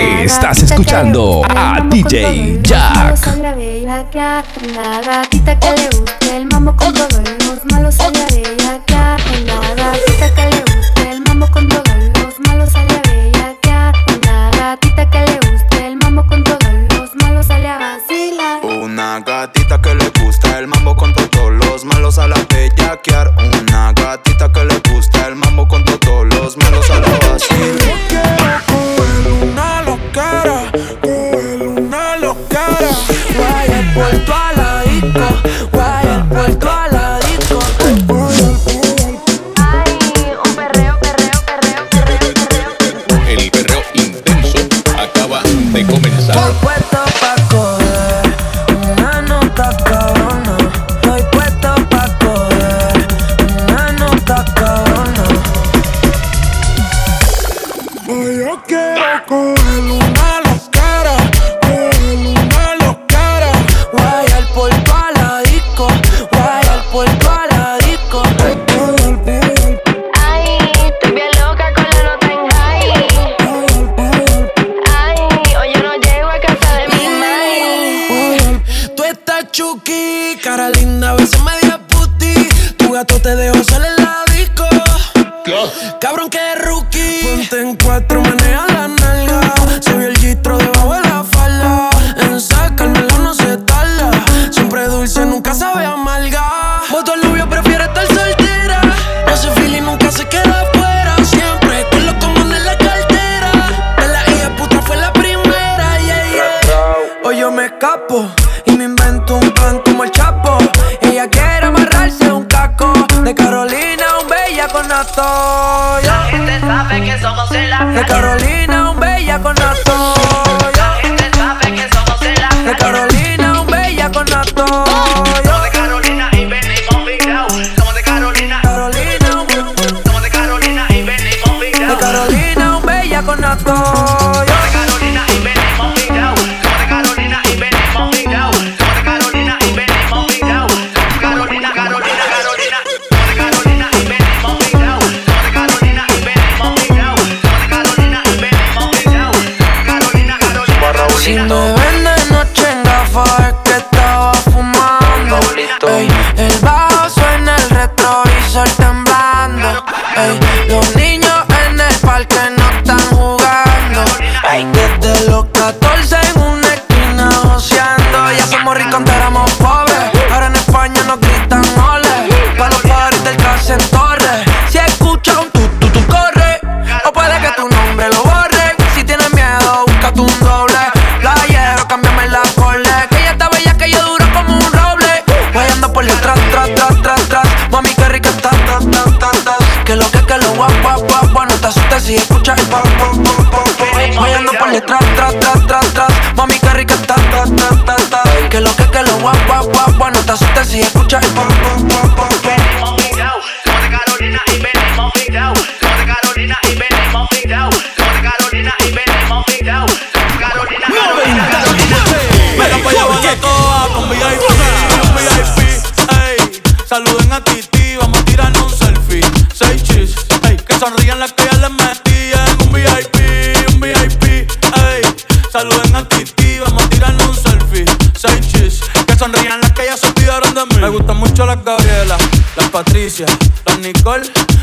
Estás escuchando a DJ Jack. La gatita que le guste el mambo con todos los malos a. La gatita que le el con todos los malos a gatita que le el con todos los malos a. Una gatita que le gusta el mambo con todos los malos a. yo me escapo y me invento un plan como el Chapo. Ella quiere amarrarse un caco de Carolina, un bella con nato. La gente sabe que somos el De Carolina, un bella con nato. La gente sabe que somos el De Carolina, un bella con nato. soltamos Saluden a Titi, vamos a tirarnos un selfie. Seis chis, ey. Que sonrían las que ya les metí en un VIP, un VIP, ey. Saluden a Titi, vamos a tirarnos un selfie. Seis chis, que sonrían las que ya se olvidaron de mí. Me gustan mucho las Gabriela, las Patricia, las Nicole,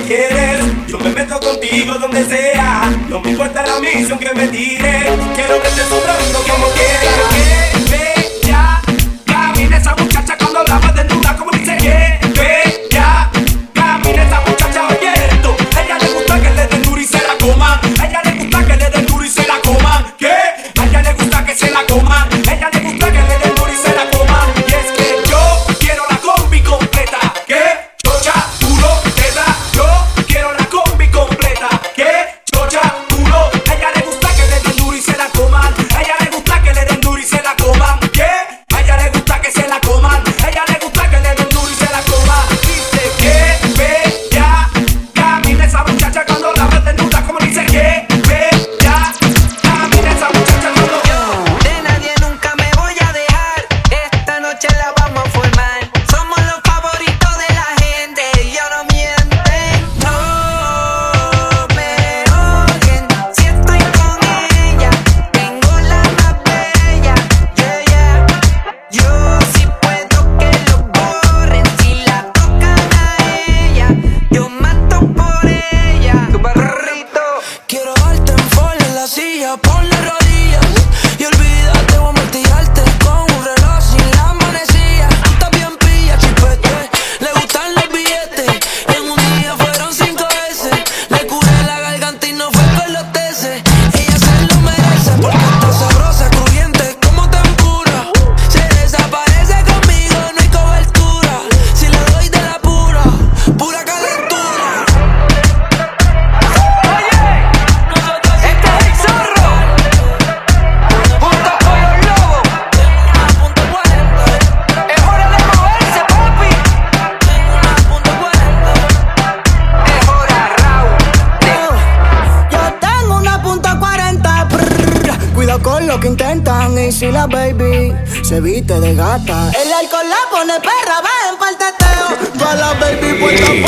que querer. Yo me meto contigo donde sea. No me importa la misión que me tire. Quiero verte sobrando como quiera.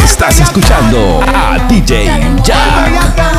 Estás escuchando a DJ Jack.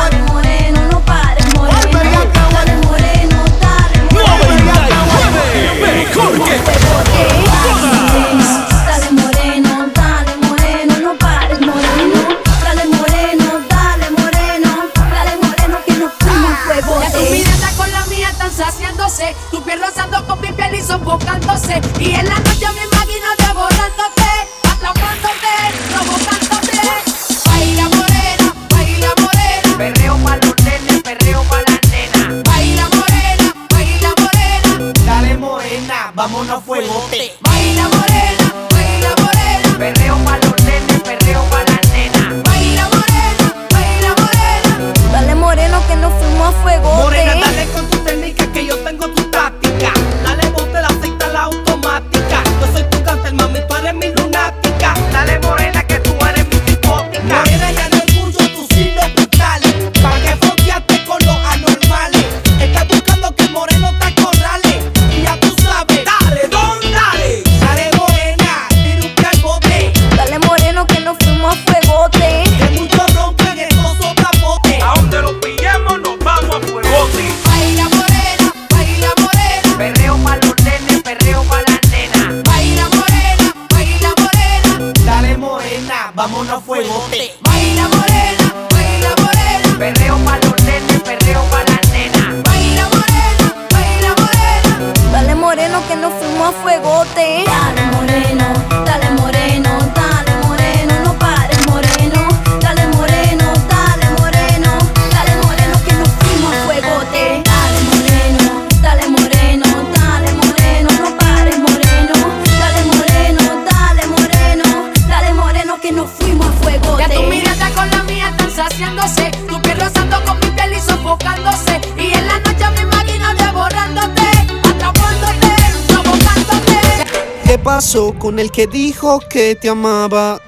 con el que dijo que te amaba?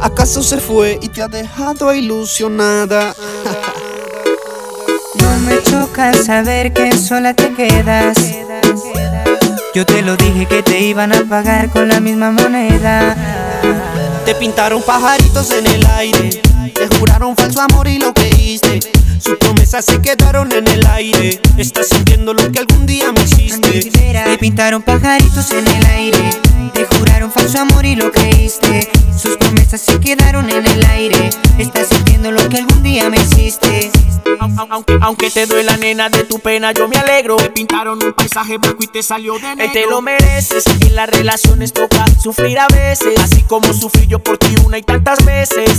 ¿Acaso se fue y te ha dejado ilusionada? No me choca saber que sola te quedas. Yo te lo dije que te iban a pagar con la misma moneda. Te pintaron pajaritos en el aire te juraron falso amor y lo creíste. Sus promesas se quedaron en el aire. Estás sintiendo lo que algún día me hiciste. Te pintaron pajaritos en el aire. Te juraron falso amor y lo creíste. Sus promesas se quedaron en el aire. Estás sintiendo lo que algún día me hiciste. Aunque, aunque te duela, nena, de tu pena yo me alegro. Te pintaron un paisaje blanco y te salió de negro. Te lo mereces. En las relaciones toca sufrir a veces. Así como sufrí yo por ti una y tantas veces.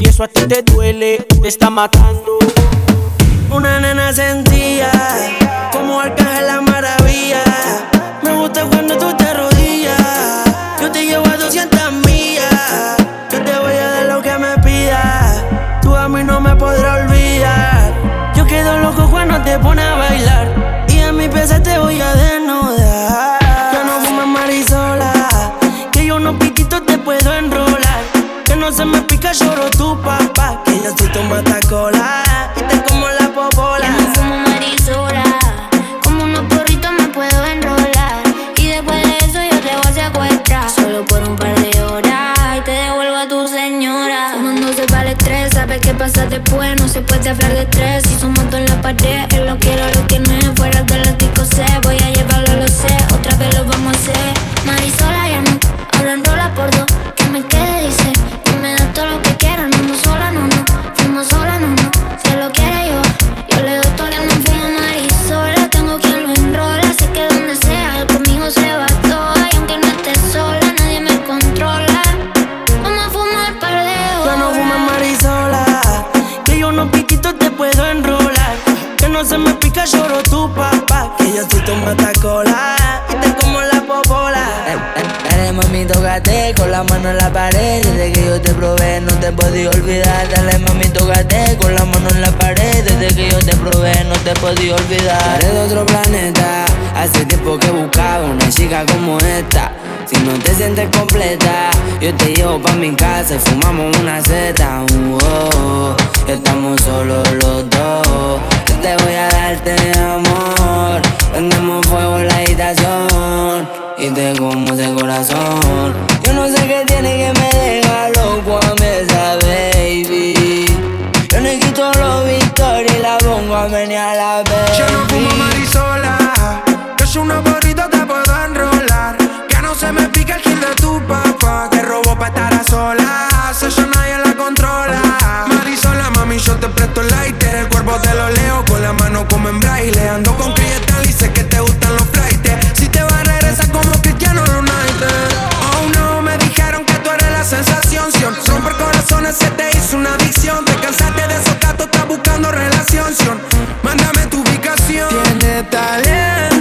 Y eso a ti te duele, te está matando. Una nena sentía como arcángel la maravilla. Me gusta cuando tú se me pica, podía olvidar. Dale mami, tócate con la mano en la pared. Desde que yo te probé, no te podía olvidar. Eres de otro planeta. Hace tiempo que buscaba una chica como esta. Si no te sientes completa, yo te llevo pa' mi casa y fumamos una seta. Uh, oh, estamos solos los dos. Yo te voy a darte amor. Prendemos fuego en la habitación y te como ese corazón. Yo no sé qué tiene que me deja loco a mí esa baby. Yo no quito los victorias y la pongo a menear la baby. Yo no fumo marisola. Que es una porrita te puedo enrolar. Que no se me pica el kill de tu papá. Que robó pa' estar a solas. Eso nadie la controla. Marisola, mami, yo te presto el lighter. El cuerpo te lo leo con la mano como en braille. Ando con cristal y sé que te gustan los Sion. Mándame tu ubicación. Tienes talento,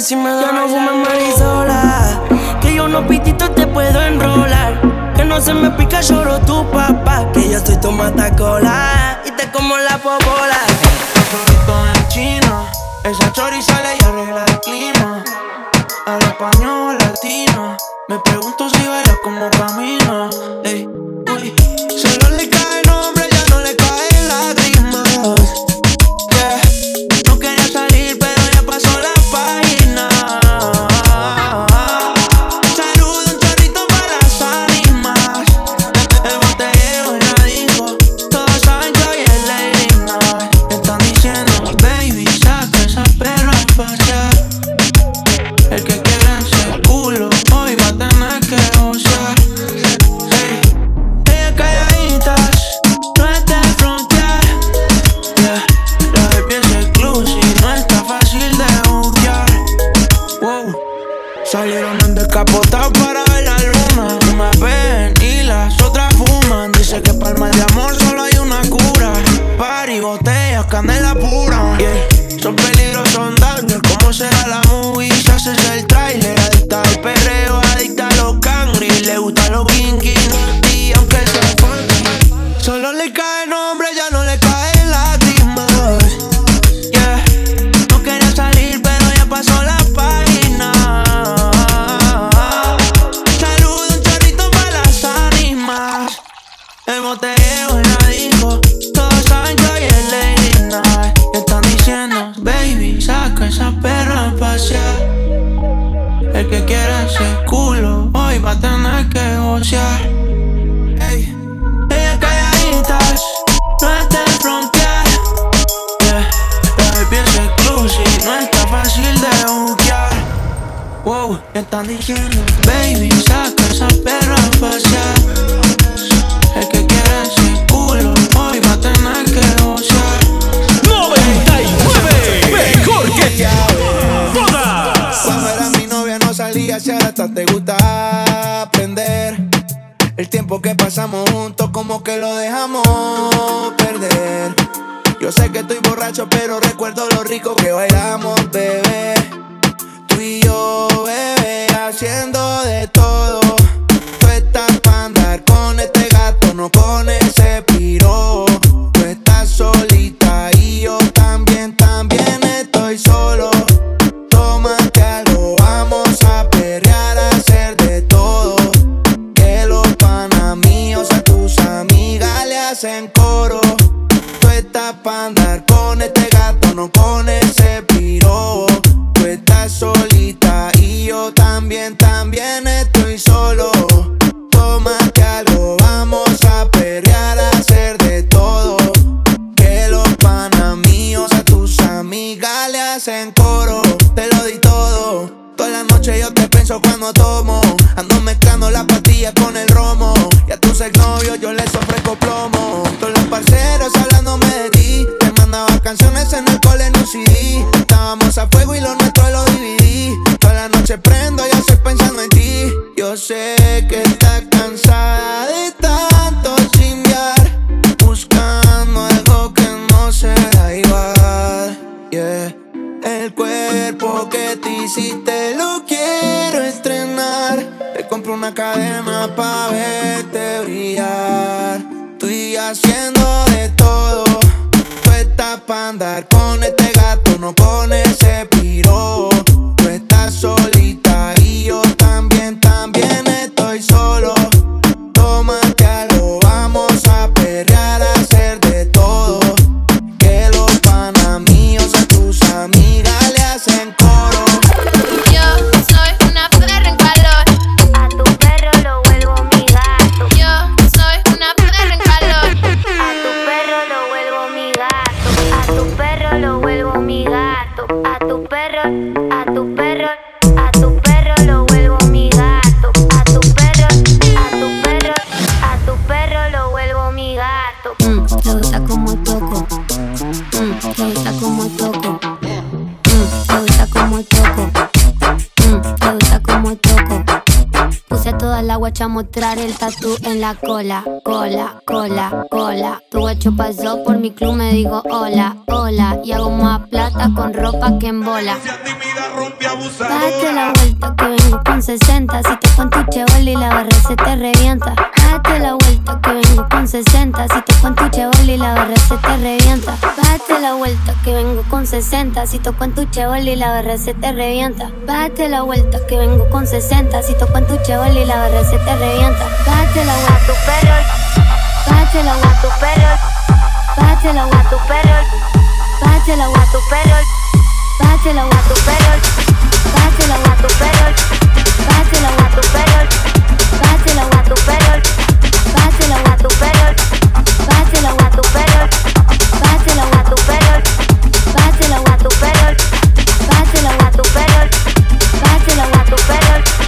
Si me da. Ya no fumes marisola. Que yo unos pititos te puedo enrolar. Que no se me pica, lloro tu papá. Que yo soy tu matacola. Y te como la popola. en chino. Esa chori sale y arregla el clima. Habla español latino. Me pregunto si pasamos juntos como que lo dejamos perder. Yo sé que estoy borracho, pero recuerdo lo rico que bailamos, bebé. cadena. mostrar el tatu en la cola, cola, cola, cola. Tu guacho pasó por mi club, me digo hola, hola. Y hago más plata con ropa que en bola rumbi abusadora. Date la vuelta que vengo con 60. Si te con tu chevoli la barra se te revienta. Date la vuelta que vengo con 60. Si te con tu chevoli la barra se te revienta. Date la vuelta que vengo con 60. Si toco en tu chevoli la barra se te revienta. Date la vuelta que vengo con 60. Si toco en tu chevoli la barra se te revienta. Date la vuelta a tu perro. Date la vuelta a tu perro. Date la vuelta a tu perro. Date la vuelta a tu perro. Bátelo a tu pelo, bátelo a tu pelo, bátelo a tu pelo, bátelo a tu pelo, bátelo a tu pelo, bátelo a tu pelo, bátelo a tu pelo, bátelo a tu pelo, bátelo a tu pelo, bátelo a tu pelo.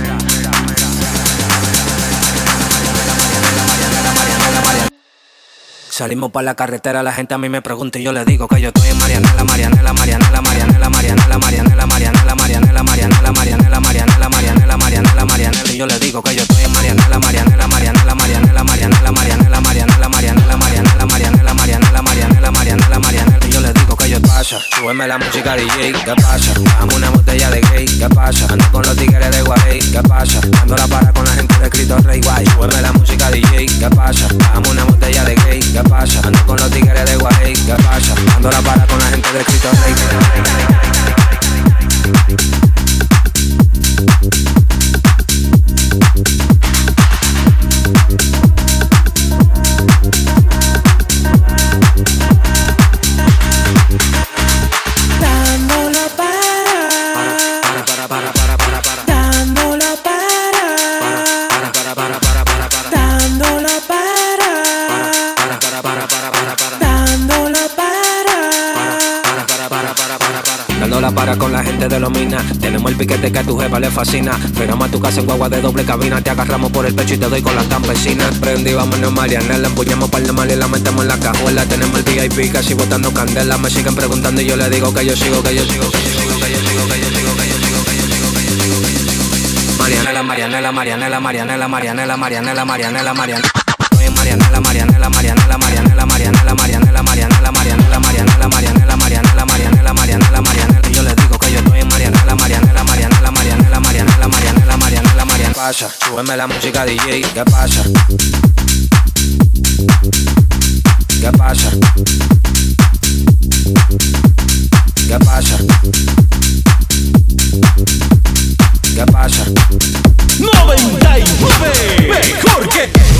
Salimos para la carretera, la gente a mí me pregunta y yo le digo que yo estoy en Marianela, Marianela, Marianela, Marianela, Marianela, Marianela, Marianela, Marianela, Marianela, Marianela, Marianela, Marianela, Marianela, Marianela, y yo le digo que yo estoy en Marianela, Marianela, Marianela, Marianela, Marianela, Marianela, Marianela, Marianela, Marianela, Marianela, Marianela, Marianela, Marianela, Marianela, y yo le digo que yo pasa, súbeme la música DJ, ¿qué pasa? Dame una botella de gay, ¿qué pasa? Ando con los tigres de Guay, ¿qué pasa? Ando la para con la gente de escrito Rey Guay, súbeme la música DJ, ¿qué pasa? Dame una botella de gay, ¿qué pasa? Ando con los tigres de Guay, ¿qué pasa? Ando la para con la gente de escrito Rey para la. Tenemos el piquete que a tu jefa le fascina. Frenamos a tu casa en guagua de doble cabina. Te agarramos por el pecho y te doy con las campesinas. Prendí, vámonos Marianela. Empuñamos par de mal y la metemos en la cajuela. Tenemos el VIP casi botando candela. Me siguen preguntando y yo le digo que yo sigo, que yo sigo, que yo sigo, que yo sigo, que yo sigo, que yo sigo, que yo sigo, que yo sigo, que yo sigo. Marianela, Marianela, Marianela, Marianela, Marianela, Marianela, Marianela, Marianela. En Marianela, Marianela, Marianela, Marianela, Marianela, Marianela, Marianela, Marianela, Marianela, Marianela, Marianela, Marianela, Marianela, Marianela. Pasa, súbeme la música DJ, ¿qué pasa? ¿Qué pasa? ¿Qué pasa? ¿Qué pasa? 99 Mejor que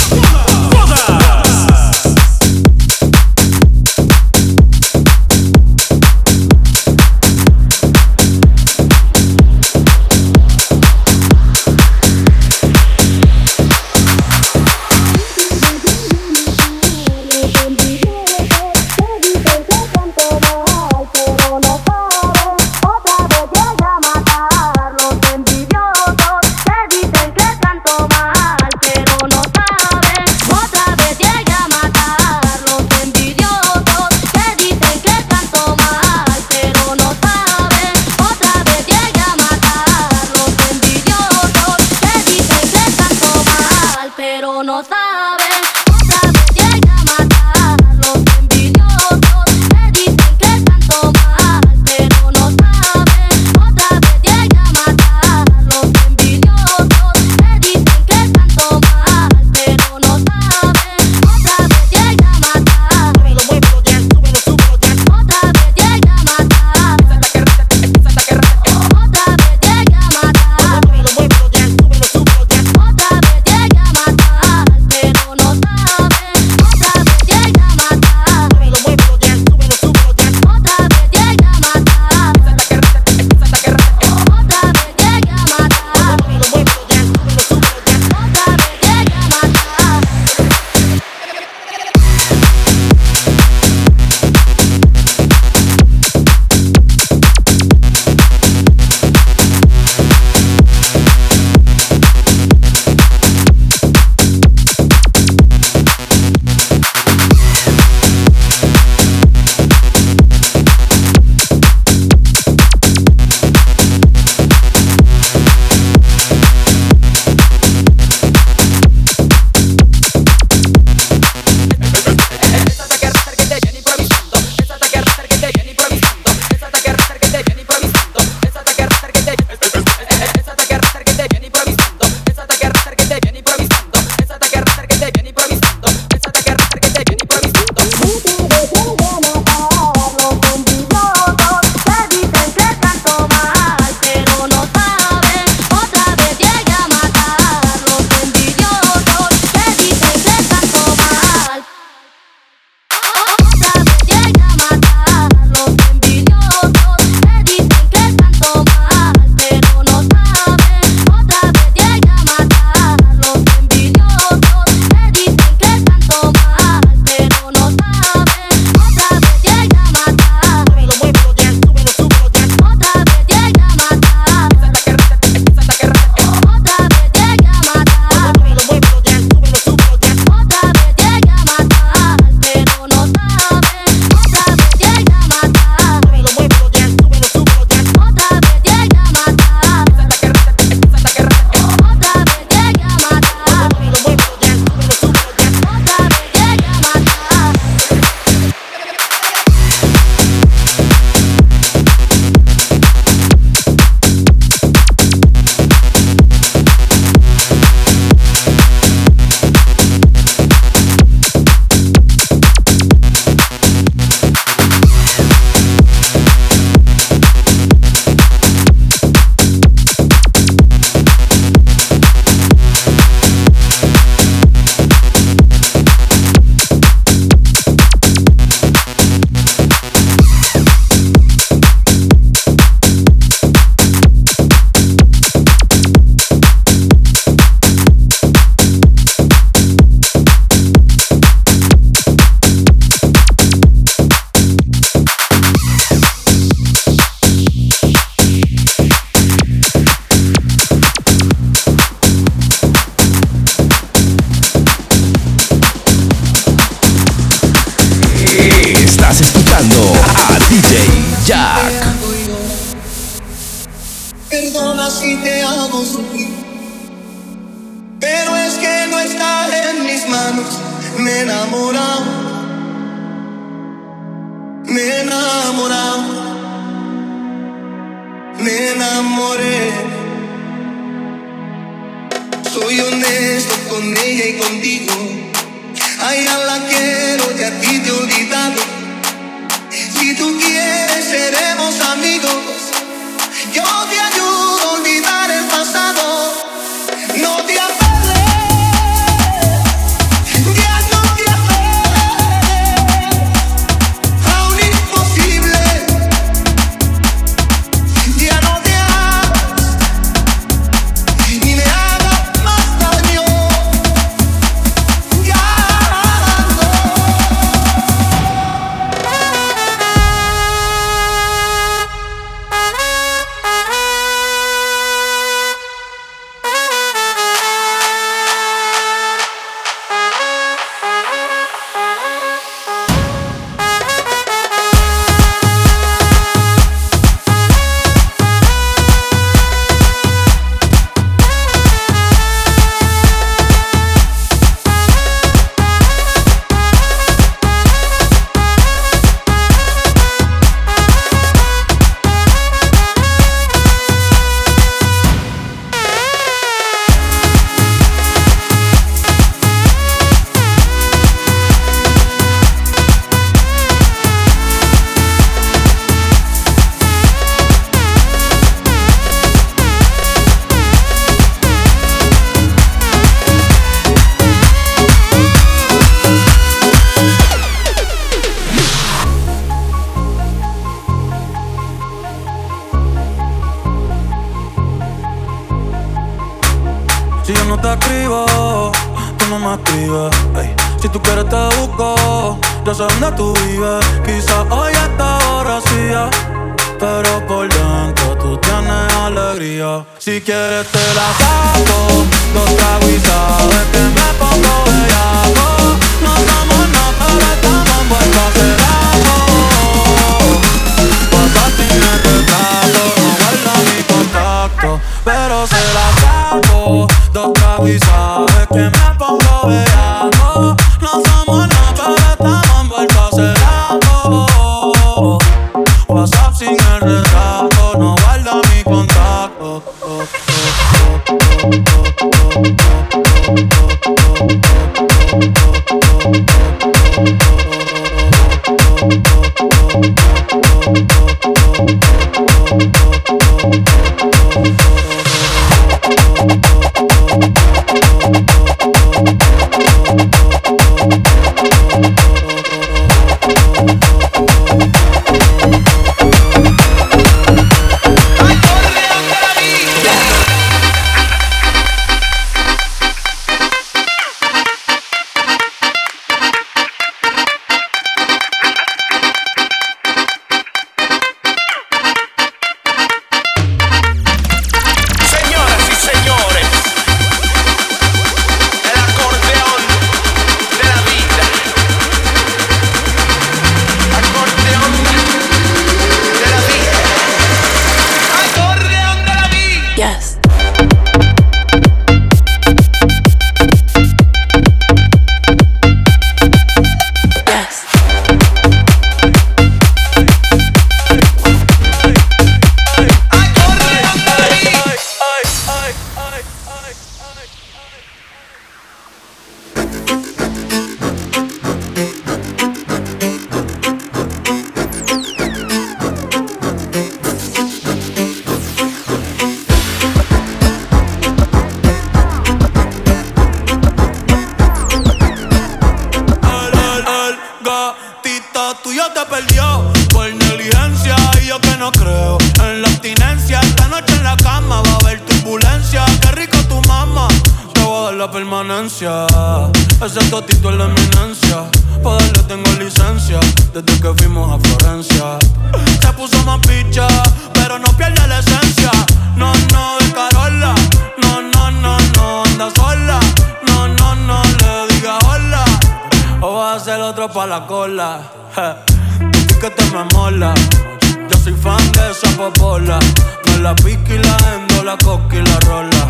popola. No la pica y la endo, la coca y la rola.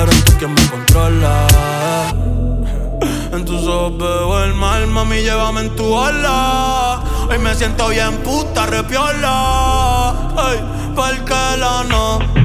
Eres tú quien me controla. En tus ojos veo el mal, mami, llévame en tu ala. Hoy me siento bien puta, repiola. Ey, porque la no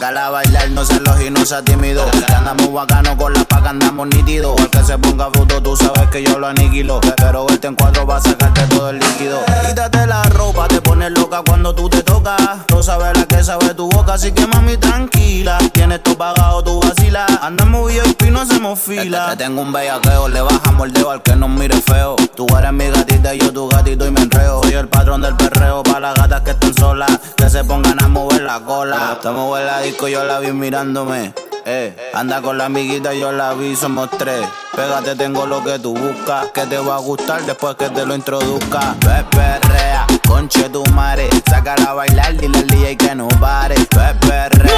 Sácala a bailar, no se los y no sea tímido. Que andamos bacano con la paca, andamos nítido. El que se ponga fruto, tú sabes que yo lo aniquilo. Pero verte en cuatro va a sacarte todo el líquido. Quítate la ropa, te pones loca cuando tú te tocas. No sabes la que sabe tu boca, así que mami, tranquila. Tienes todo pagado, tú vacilas. Andamos VIP, no hacemos fila. Te, tengo un bellaqueo, le bajamos el dedo al que nos mire feo. Tú eres mi gatita, yo tu gatito y me enreo. Soy el patrón del perreo para las gatas que están solas. Que se pongan a mover la cola. Te mueve la yo la vi mirándome. Eh. Anda con la amiguita, yo la vi, somos tres. Pégate, tengo lo que tú buscas, que te va a gustar después que te lo introduzca. Pepe Rea, conche tu madre, sácala a bailar, dile al DJ que no pare. Peperrea.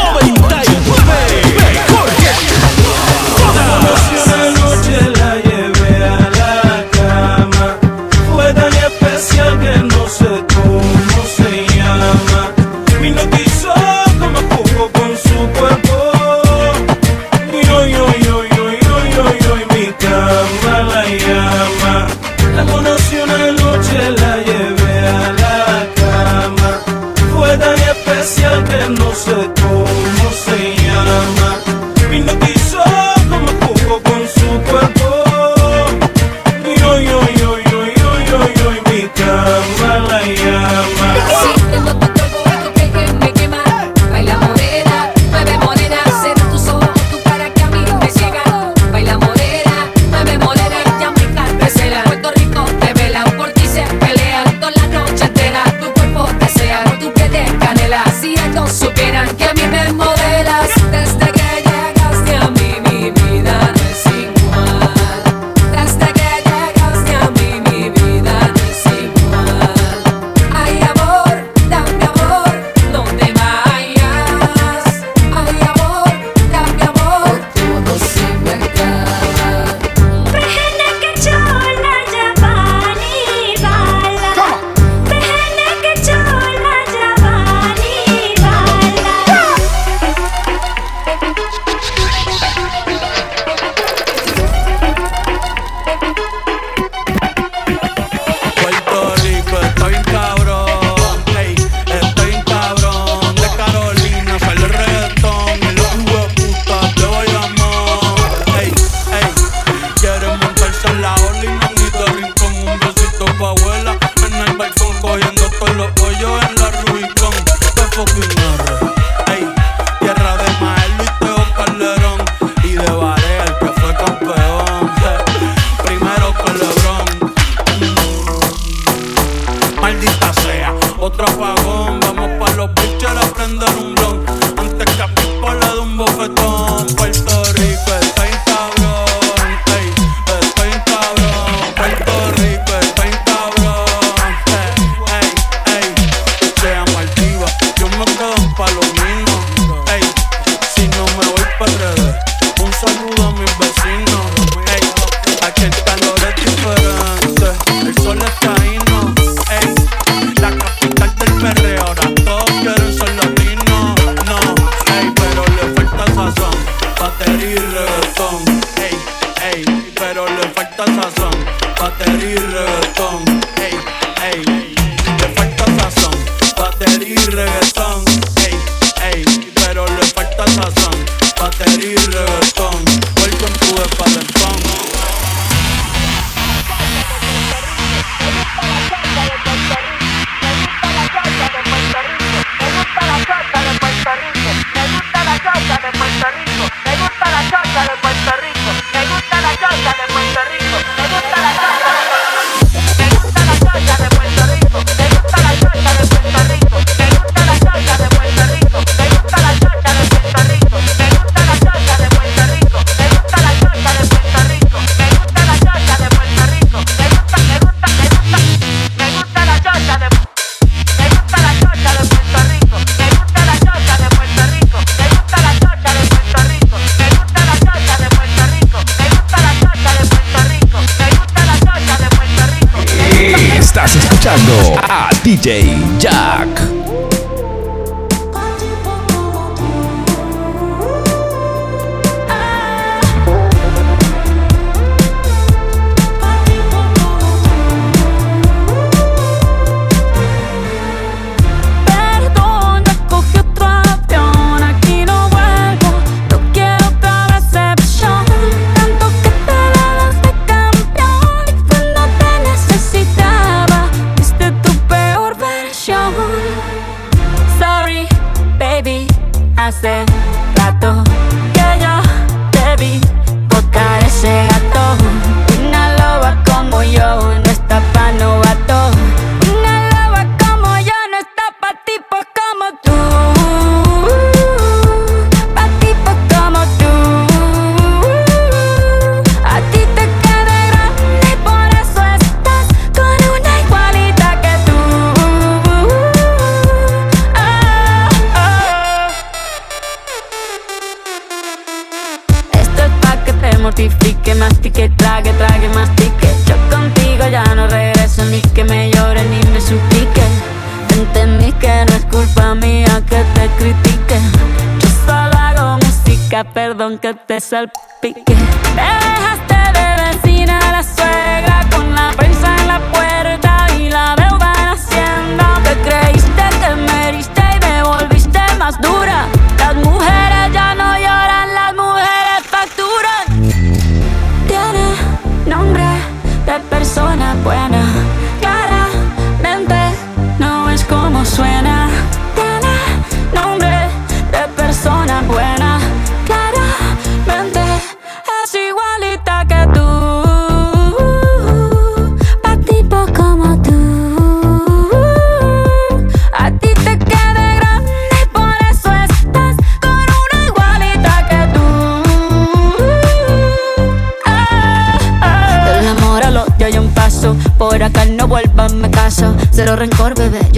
DJ Jack.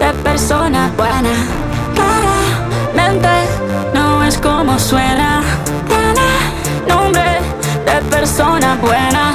de persona buena. Claramente no es como suena. Tiene nombre de persona buena.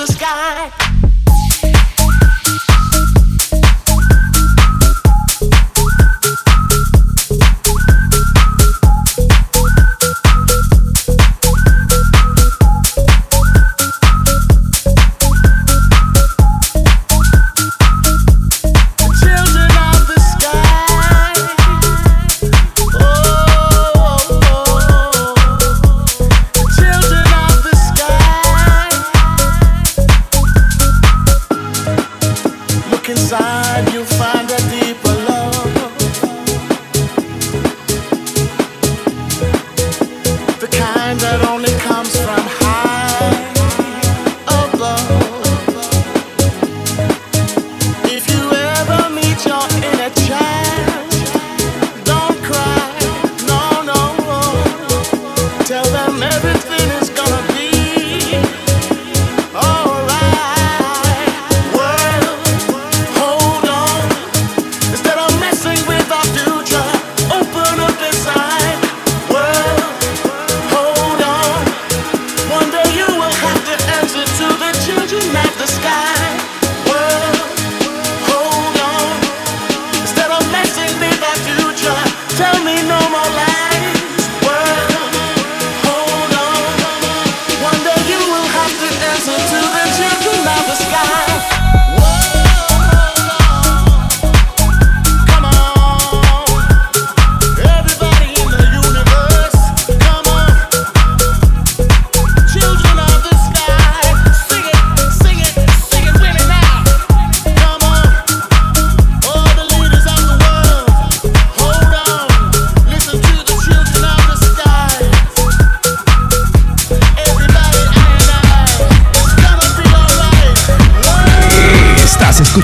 The sky.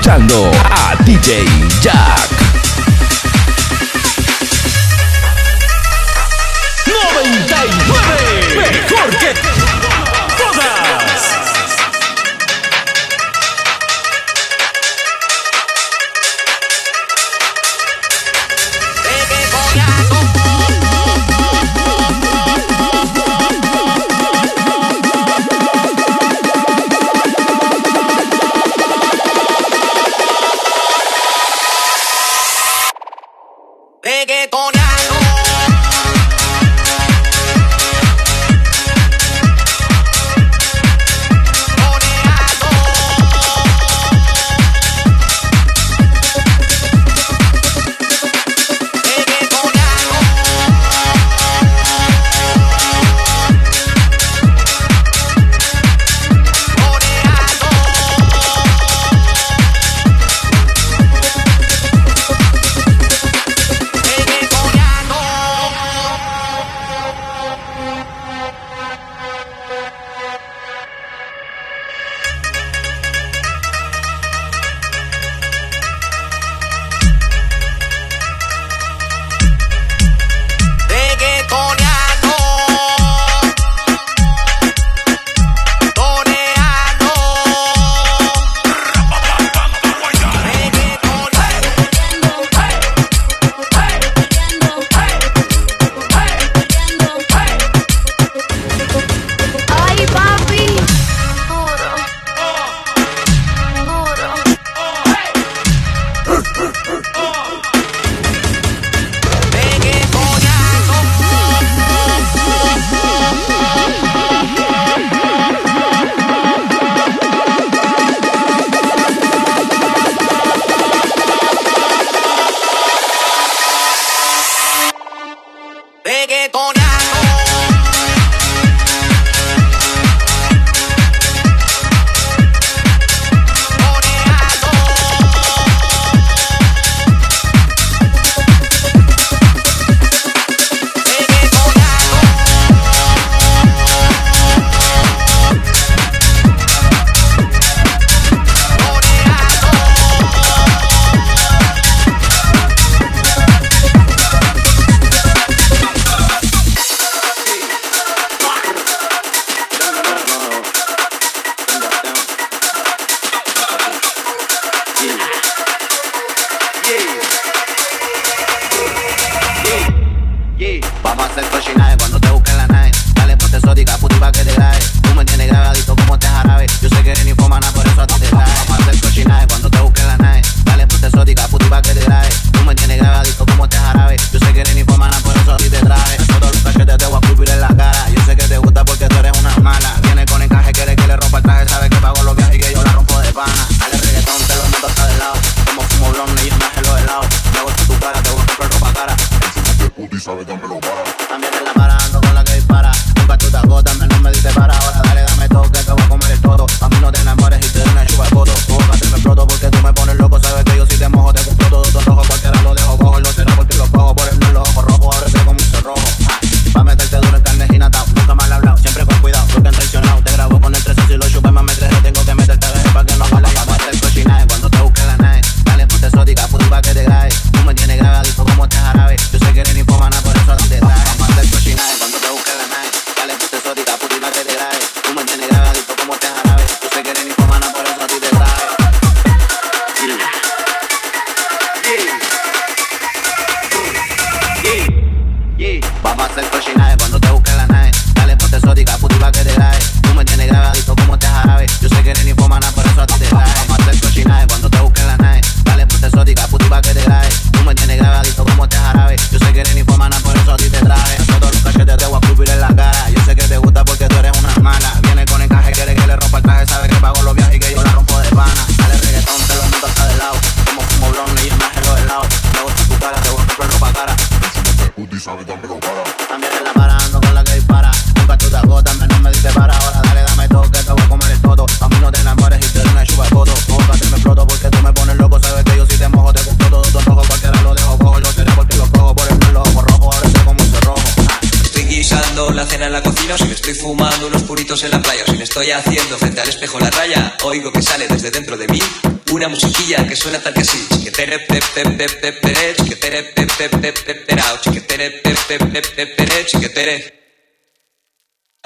Escuchando a DJ Jack.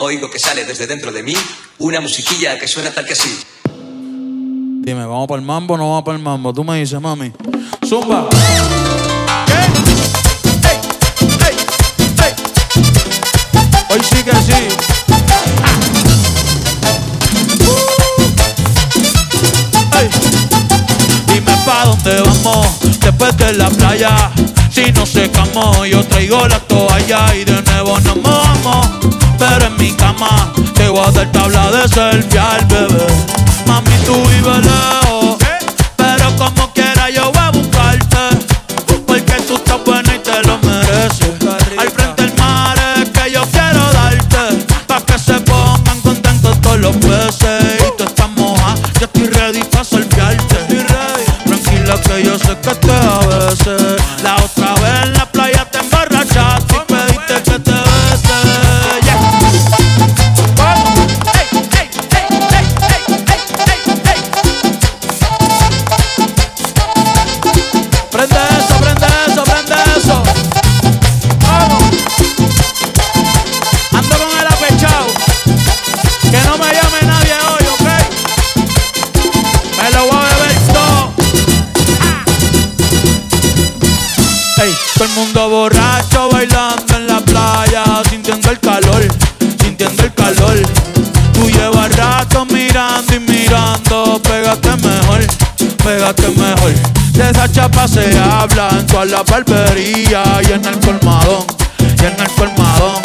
Oigo que sale desde dentro de mí una musiquilla que suena tal que así. Dime, ¿vamos para el mambo o no vamos para el mambo? Tú me dices, mami. Zumba. Hoy sí que sí. Dime pa' dónde vamos después de la playa. Si no secamos, yo traigo la toalla y de nuevo nos mojamos. Pero en mi cama te voy a dar tabla de selfie al bebé. Mami, tú vives lejos, pero como quiera yo voy a buscarte. Porque tú estás buena y te lo mereces. La barbería y en el colmadón, y en el colmadón.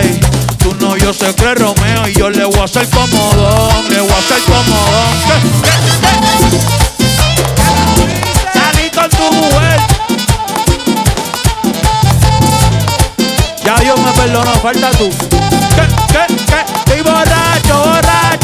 Ey, tú no, yo sé que es Romeo y yo le voy a hacer comodón, le voy a hacer comodón. Salí con tu mujer. Ya Dios me perdonó, falta tú. ¿Qué, qué, qué? Estoy borracho, borracho.